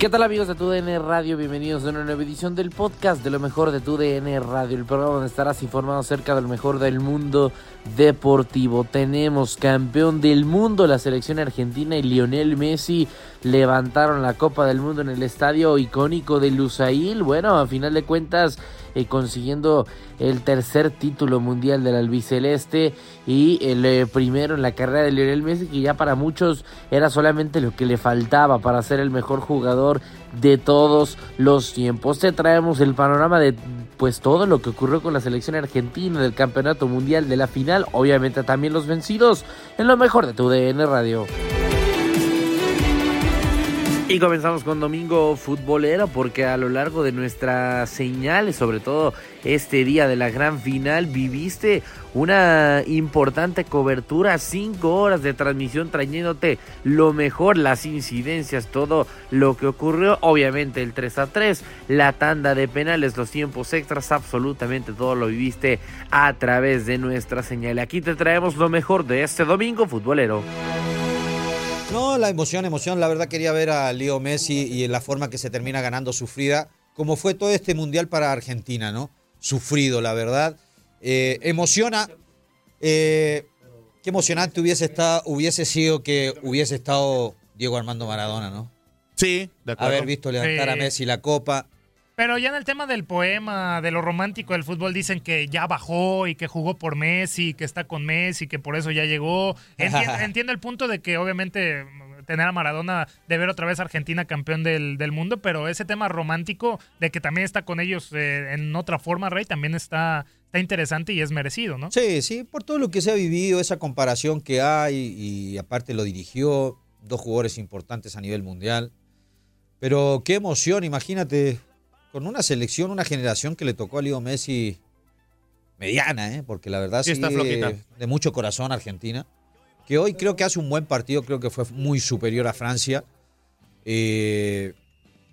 ¿Qué tal amigos de TUDN Radio? Bienvenidos a una nueva edición del podcast de lo mejor de TUDN Radio, el programa donde estarás informado acerca de lo mejor del mundo deportivo. Tenemos campeón del mundo, la selección argentina y Lionel Messi levantaron la Copa del Mundo en el estadio icónico de Lusail. Bueno, a final de cuentas eh, consiguiendo el tercer título mundial del albiceleste y el eh, primero en la carrera de Lionel Messi que ya para muchos era solamente lo que le faltaba para ser el mejor jugador de todos los tiempos. Te traemos el panorama de pues todo lo que ocurrió con la selección argentina del campeonato mundial de la final, obviamente también los vencidos en lo mejor de tu DN Radio. Y comenzamos con Domingo Futbolero porque a lo largo de nuestras señales, sobre todo este día de la gran final, viviste una importante cobertura, cinco horas de transmisión trayéndote lo mejor, las incidencias, todo lo que ocurrió, obviamente el 3 a 3, la tanda de penales, los tiempos extras, absolutamente todo lo viviste a través de nuestra señal. Aquí te traemos lo mejor de este Domingo Futbolero. No, la emoción, emoción. La verdad quería ver a Leo Messi y en la forma que se termina ganando sufrida, como fue todo este mundial para Argentina, ¿no? Sufrido, la verdad. Eh, emociona. Eh, qué emocionante hubiese, estado, hubiese sido que hubiese estado Diego Armando Maradona, ¿no? Sí, de acuerdo. Haber visto levantar a. Messi la copa. Pero ya en el tema del poema, de lo romántico del fútbol, dicen que ya bajó y que jugó por Messi, que está con Messi, que por eso ya llegó. Entiendo, entiendo el punto de que obviamente tener a Maradona de ver otra vez a Argentina campeón del, del mundo, pero ese tema romántico de que también está con ellos eh, en otra forma, Rey, también está, está interesante y es merecido, ¿no? Sí, sí, por todo lo que se ha vivido, esa comparación que hay y aparte lo dirigió, dos jugadores importantes a nivel mundial. Pero qué emoción, imagínate, con una selección, una generación que le tocó a Leo Messi mediana, ¿eh? porque la verdad Sí, sí, está flojita. de mucho corazón Argentina, que hoy creo que hace un buen partido, creo que fue muy superior a Francia. Eh,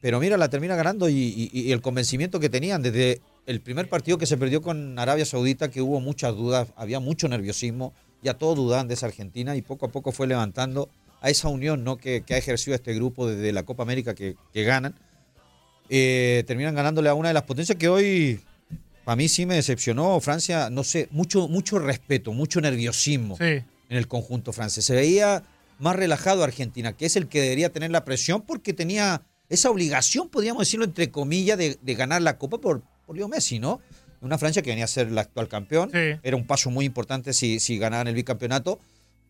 pero mira, la termina ganando y, y- y el convencimiento que tenían desde el primer partido que se perdió con Arabia Saudita, que hubo muchas dudas, había mucho nerviosismo, ya todos dudaban de esa Argentina y poco a poco fue levantando a esa unión ¿no? que, que ha ejercido este grupo desde la Copa América que, que ganan. Eh, terminan ganándole a una de las potencias que hoy, para mí sí me decepcionó. Francia, no sé, mucho, mucho respeto, mucho nerviosismo Sí. en el conjunto francés. Se veía más relajado Argentina, que es el que debería tener la presión porque tenía esa obligación, podríamos decirlo entre comillas, de, de ganar la Copa por, por Leo Messi, ¿no? Una Francia que venía a ser el actual campeón. Sí. Era un paso muy importante si, si ganaban el bicampeonato.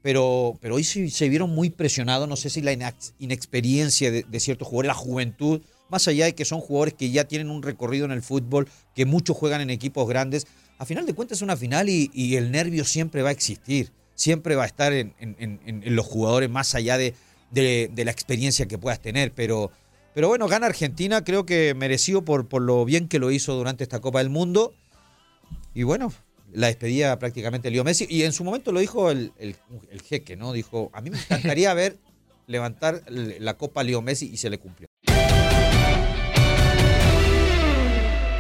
pero, pero hoy se, se vieron muy presionados, no sé si la inex- inexperiencia de, de ciertos jugadores, la juventud, más allá de que son jugadores que ya tienen un recorrido en el fútbol, que muchos juegan en equipos grandes, a final de cuentas es una final y, y el nervio siempre va a existir, siempre va a estar en, en- en- en los jugadores más allá de, de- de la experiencia que puedas tener, pero, pero bueno, gana Argentina, creo que merecido por, por lo bien que lo hizo durante esta Copa del Mundo. Y bueno, la despedía prácticamente Leo Messi. Y en su momento lo dijo el, el- el jeque, ¿no? Dijo, a mí me encantaría ver levantar la Copa Leo Messi y se le cumplió.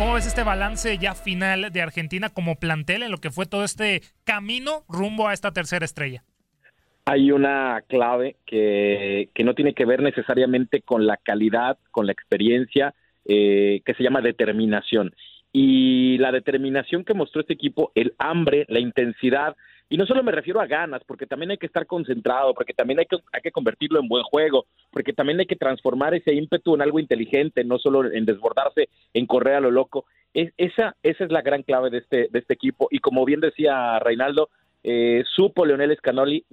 ¿Cómo ves este balance ya final de Argentina como plantel en lo que fue todo este camino rumbo a esta tercera estrella? hay una clave que, que no tiene que ver necesariamente con la calidad, con la experiencia, eh, que se llama determinación. Y la determinación que mostró este equipo, el hambre, la intensidad, y no solo me refiero a ganas, porque también hay que estar concentrado, porque también hay que, hay que convertirlo en buen juego, porque también hay que transformar ese ímpetu en algo inteligente, no solo en desbordarse, en correr a lo loco. Es, esa, esa es la gran clave de este, de este equipo. Y como bien decía Reinaldo, eh, supo Leonel Scaloni,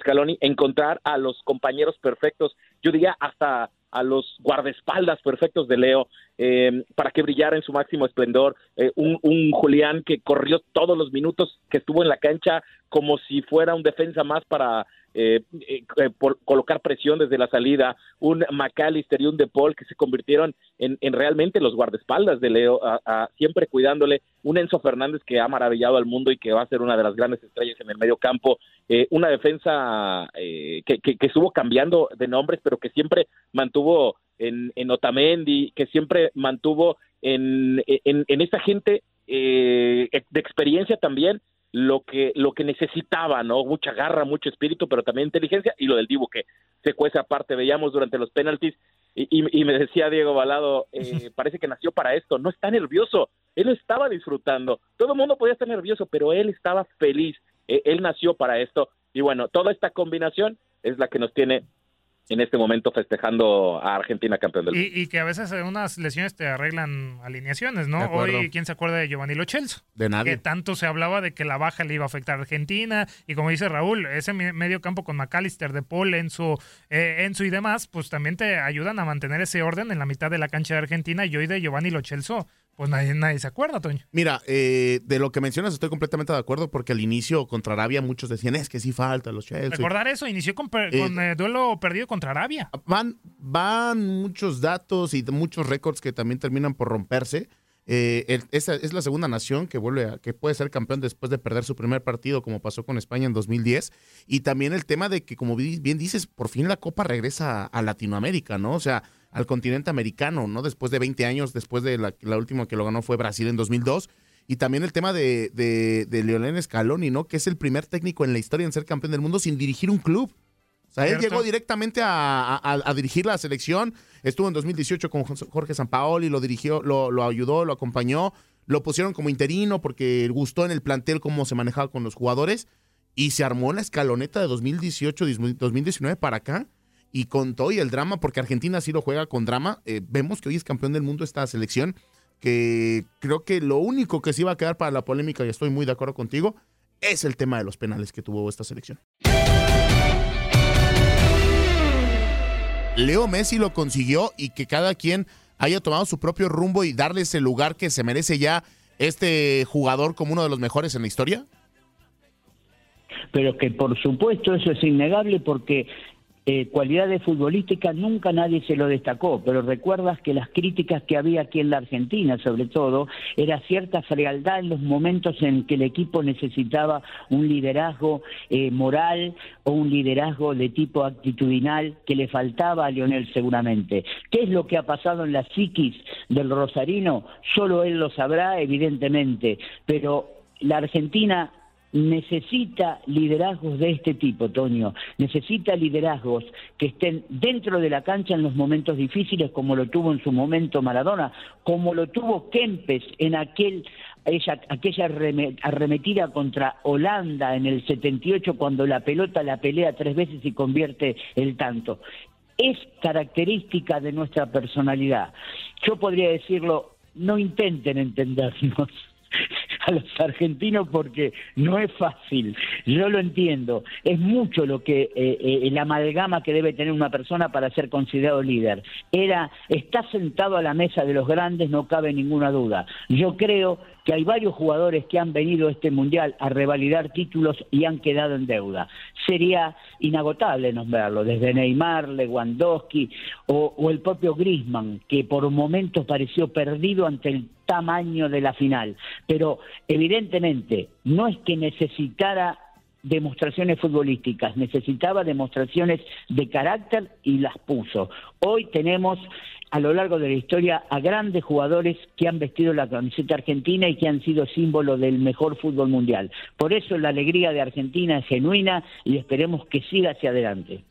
Scaloni encontrar a los compañeros perfectos, yo diría hasta a los guardaespaldas perfectos de Leo, eh, para que brillara en su máximo esplendor. Eh, un, un, Julián que corrió todos los minutos que estuvo en la cancha como si fuera un defensa más para eh, por colocar presión desde la salida. Un McAllister y un De Paul que se convirtieron en, en realmente los guardaespaldas de Leo, a, siempre cuidándole. Un Enzo Fernández que ha maravillado al mundo y que va a ser una de las grandes estrellas en el medio campo. Eh, una defensa eh, que, que, que, estuvo cambiando de nombres, pero que siempre mantuvo en, en Otamendi, que siempre mantuvo en, en, en esta gente eh, de experiencia también lo que lo que necesitaba, ¿no? Mucha garra, mucho espíritu, pero también inteligencia y lo del Dibu que se cuece aparte, veíamos durante los penaltis y, y, y me decía Diego Balado, eh, parece que nació para esto, no está nervioso, él estaba disfrutando, todo el mundo podía estar nervioso, pero él estaba feliz, eh, él nació para esto y bueno, toda esta combinación es la que nos tiene en este momento festejando a Argentina campeón del mundo. Y, y, que a veces unas lesiones te arreglan alineaciones, ¿no? Hoy, ¿quién se acuerda de Giovanni Lo Celso? De nadie. Que tanto se hablaba de que la baja le iba a afectar a Argentina. Y como dice Raúl, ese medio campo con McAllister, De Paul, Enzo, eh, Enzo y demás, pues también te ayudan a mantener ese orden en la mitad de la cancha de Argentina. Y hoy de Giovanni Lo Celso, pues nadie, nadie se acuerda, Toño. Mira, eh, de lo que mencionas estoy completamente de acuerdo porque al inicio contra Arabia muchos decían es que sí falta los Chelsea. Recordar eso, inició con, per, eh, con eh, duelo perdido contra Arabia. Van, van muchos datos y muchos récords que también terminan por romperse. Eh, el, esa es la segunda nación que vuelve a, que puede ser campeón después de perder su primer partido, como pasó con España en 2010. Y también el tema de que, como bien dices, por fin la Copa regresa a Latinoamérica, ¿no? O sea, al continente americano, ¿no? Después de 20 años, después de la, la última que lo ganó fue Brasil en 2002. Y también el tema de, de, de Leonel Scaloni, ¿no? Que es el primer técnico en la historia en ser campeón del mundo sin dirigir un club. O sea, él llegó directamente a, a, a, dirigir la selección. Estuvo en 2018 con Jorge Sampaoli, lo dirigió, lo, lo, ayudó, lo acompañó. Lo pusieron como interino porque gustó en el plantel cómo se manejaba con los jugadores. Y se armó la escaloneta de 2018-2019 para acá. Y con todo y el drama, porque Argentina sí lo juega con drama. Eh, vemos que hoy es campeón del mundo esta selección. Que creo que lo único que se iba a quedar para la polémica, y estoy muy de acuerdo contigo, es el tema de los penales que tuvo esta selección. Leo Messi lo consiguió y que cada quien haya tomado su propio rumbo y darle ese lugar que se merece ya este jugador como uno de los mejores en la historia? Pero que por supuesto eso es innegable porque eh, cualidades futbolísticas nunca nadie se lo destacó, pero recuerdas que las críticas que había aquí en la Argentina, sobre todo, era cierta frialdad en los momentos en que el equipo necesitaba un liderazgo eh, moral o un liderazgo de tipo actitudinal que le faltaba a Lionel seguramente. ¿Qué es lo que ha pasado en la psiquis del Rosarino? Solo él lo sabrá, evidentemente, pero la Argentina necesita liderazgos de este tipo, Toño. Necesita liderazgos que estén dentro de la cancha en los momentos difíciles, como lo tuvo en su momento Maradona, como lo tuvo Kempes en aquel ella, aquella arremetida contra Holanda en el 78 cuando la pelota la pelea tres veces y convierte el tanto. Es característica de nuestra personalidad. Yo podría decirlo, no intenten entendernos. A los argentinos porque no es fácil. Yo lo entiendo. Es mucho lo que eh, eh, el amalgama que debe tener una persona para ser considerado líder. Era, está sentado a la mesa de los grandes, no cabe ninguna duda. Yo creo que hay varios jugadores que han venido a este mundial a revalidar títulos y han quedado en deuda. Sería inagotable nombrarlo, desde Neymar, Lewandowski o, el propio Griezmann, que por momentos pareció perdido ante el tamaño de la final. Pero evidentemente no es que necesitara demostraciones futbolísticas, necesitaba demostraciones de carácter y las puso. Hoy tenemos a lo largo de la historia a grandes jugadores que han vestido la camiseta argentina y que han sido símbolo del mejor fútbol mundial. Por eso la alegría de Argentina es genuina y esperemos que siga hacia adelante.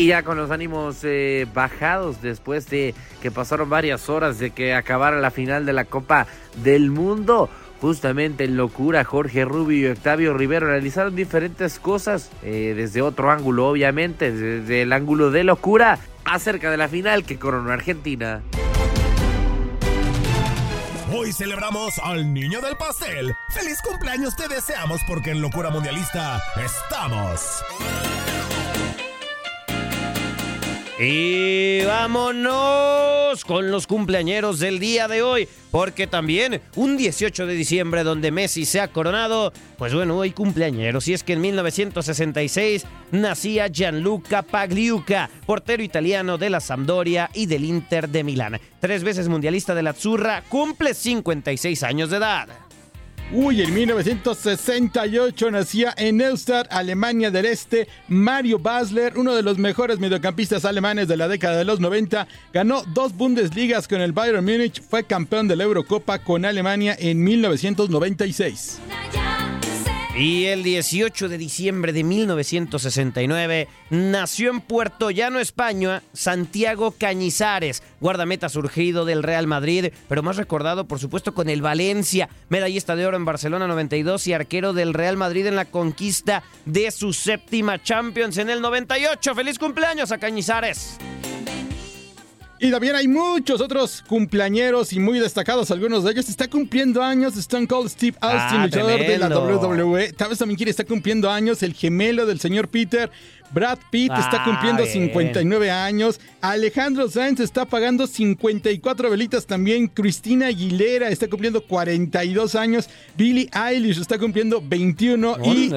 Y ya con los ánimos eh, bajados después de que pasaron varias horas de que acabara la final de la Copa del Mundo, justamente en locura Jorge Rubio y Octavio Rivero realizaron diferentes cosas eh, desde otro ángulo, obviamente, desde el ángulo de locura acerca de la final que coronó Argentina. Hoy celebramos al niño del pastel. ¡Feliz cumpleaños te deseamos porque en Locura Mundialista estamos! Y vámonos con los cumpleañeros del día de hoy, porque también un 18 de diciembre donde Messi se ha coronado, pues bueno, hoy cumpleañeros. Y es que en 1966 nacía Gianluca Pagliuca, portero italiano de la Sampdoria y del Inter de Milán. Tres veces mundialista de la Azzurra, cumple 56 años de edad. Uy, en 1968 nacía en Neustadt, Alemania del Este, Mario Basler, uno de los mejores mediocampistas alemanes de la década de los 90. Ganó dos Bundesligas con el Bayern Múnich, fue campeón de la Eurocopa con Alemania en 1996. Y el 18 de diciembre de 1969 nació en Puerto Llano, España, Santiago Cañizares, guardameta surgido del Real Madrid, pero más recordado por supuesto con el Valencia, medallista de oro en Barcelona 92 y arquero del Real Madrid en la conquista de su séptima Champions en el 98. ¡Feliz cumpleaños a Cañizares! Y también hay muchos otros cumpleañeros y muy destacados. Algunos de ellos está cumpliendo años Stone Cold Steve Austin, Ah, luchador de la. WWE. Tal vez también quiere está cumpliendo años el gemelo del señor Peter. Brad Pitt está Ah, cumpliendo bien. 59 años. Alejandro Sainz está pagando 54 velitas también. Cristina Aguilera está cumpliendo 42 años. Billie Eilish está cumpliendo 21. Y.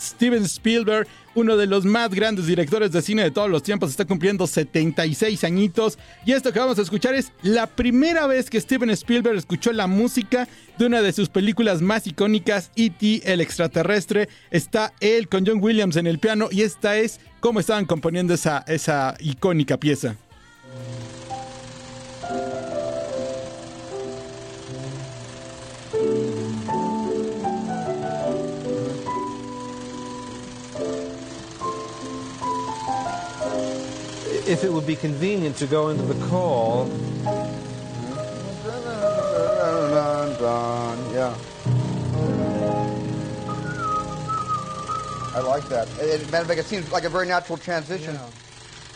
Steven Spielberg, uno de los más grandes directores de cine de todos los tiempos, está cumpliendo 76 añitos. Y esto que vamos a escuchar es la primera vez que Steven Spielberg escuchó la música de una de sus películas más icónicas, E.T. el extraterrestre. Está él con John Williams en el piano y esta es cómo estaban componiendo esa, esa icónica pieza. If it would be convenient to go into the call. Yeah. I like that. It, matter of fact, it seems like a very natural transition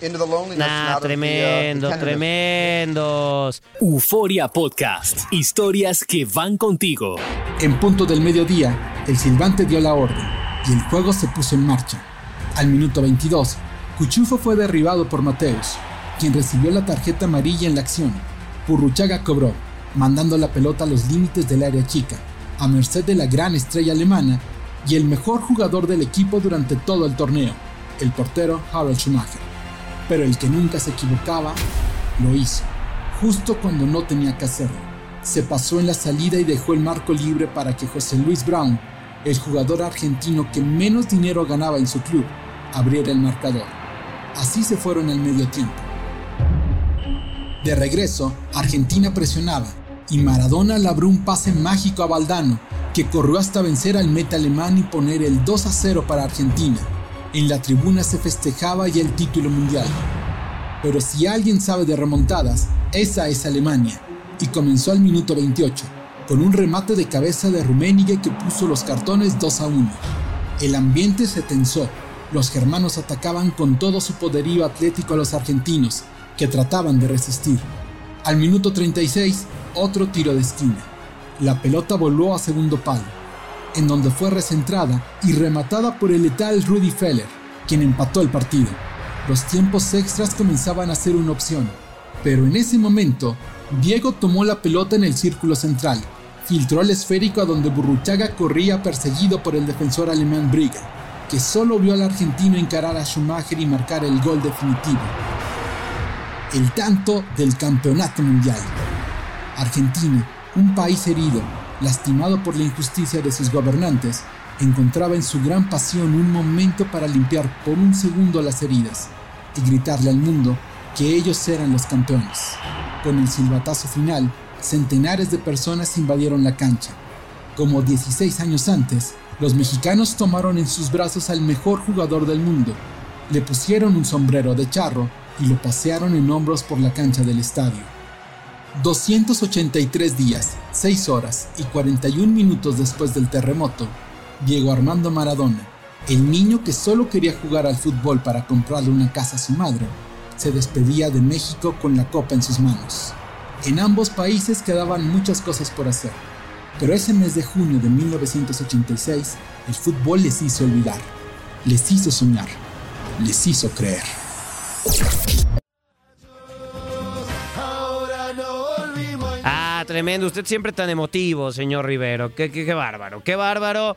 into the loneliness. Nah, of the, uh, tremendos. Euforia Podcast. Historias que van contigo. En punto del mediodía, el silbante dio la orden y el juego se puso en marcha. Al minuto 22, Cuchufo fue derribado por Mateus, quien recibió la tarjeta amarilla en la acción. Purruchaga cobró, mandando la pelota a los límites del área chica, a merced de la gran estrella alemana y el mejor jugador del equipo durante todo el torneo, el portero Harald Schumacher. Pero el que nunca se equivocaba, lo hizo, justo cuando no tenía que hacerlo. Se pasó en la salida y dejó el marco libre para que José Luis Brown, el jugador argentino que menos dinero ganaba en su club, abriera el marcador. Así se fueron al medio tiempo. De regreso, Argentina presionaba y Maradona labró un pase mágico a Valdano, que corrió hasta vencer al meta alemán y poner el 2 a 0 para Argentina. En la tribuna se festejaba ya el título mundial. Pero si alguien sabe de remontadas, esa es Alemania, y comenzó al minuto 28, con un remate de cabeza de Rummenigge que puso los cartones 2 a 1. El ambiente se tensó, Los germanos atacaban con todo su poderío atlético a los argentinos, que trataban de resistir. Al minuto 36, otro tiro de esquina. La pelota voló a segundo palo, en donde fue recentrada y rematada por el letal Rudy Feller, quien empató el partido. Los tiempos extras comenzaban a ser una opción, pero en ese momento, Diego tomó la pelota en el círculo central, filtró el esférico a donde Burruchaga corría perseguido por el defensor alemán Brigger, que solo vio al argentino encarar a Schumacher y marcar el gol definitivo. El tanto del campeonato mundial. Argentina, un país herido, lastimado por la injusticia de sus gobernantes, encontraba en su gran pasión un momento para limpiar por un segundo las heridas y gritarle al mundo que ellos eran los campeones. Con el silbatazo final, centenares de personas invadieron la cancha. Como 16 años antes, los mexicanos tomaron en sus brazos al mejor jugador del mundo, le pusieron un sombrero de charro y lo pasearon en hombros por la cancha del estadio. 283 días, 6 horas y 41 minutos después del terremoto, Diego Armando Maradona, el niño que solo quería jugar al fútbol para comprarle una casa a su madre, se despedía de México con la copa en sus manos. En ambos países quedaban muchas cosas por hacer, pero ese mes de junio de 1986 el fútbol les hizo olvidar, les hizo soñar, les hizo creer. Ah, tremendo. Usted siempre tan emotivo, señor Rivero. Qué, qué, qué bárbaro, qué bárbaro.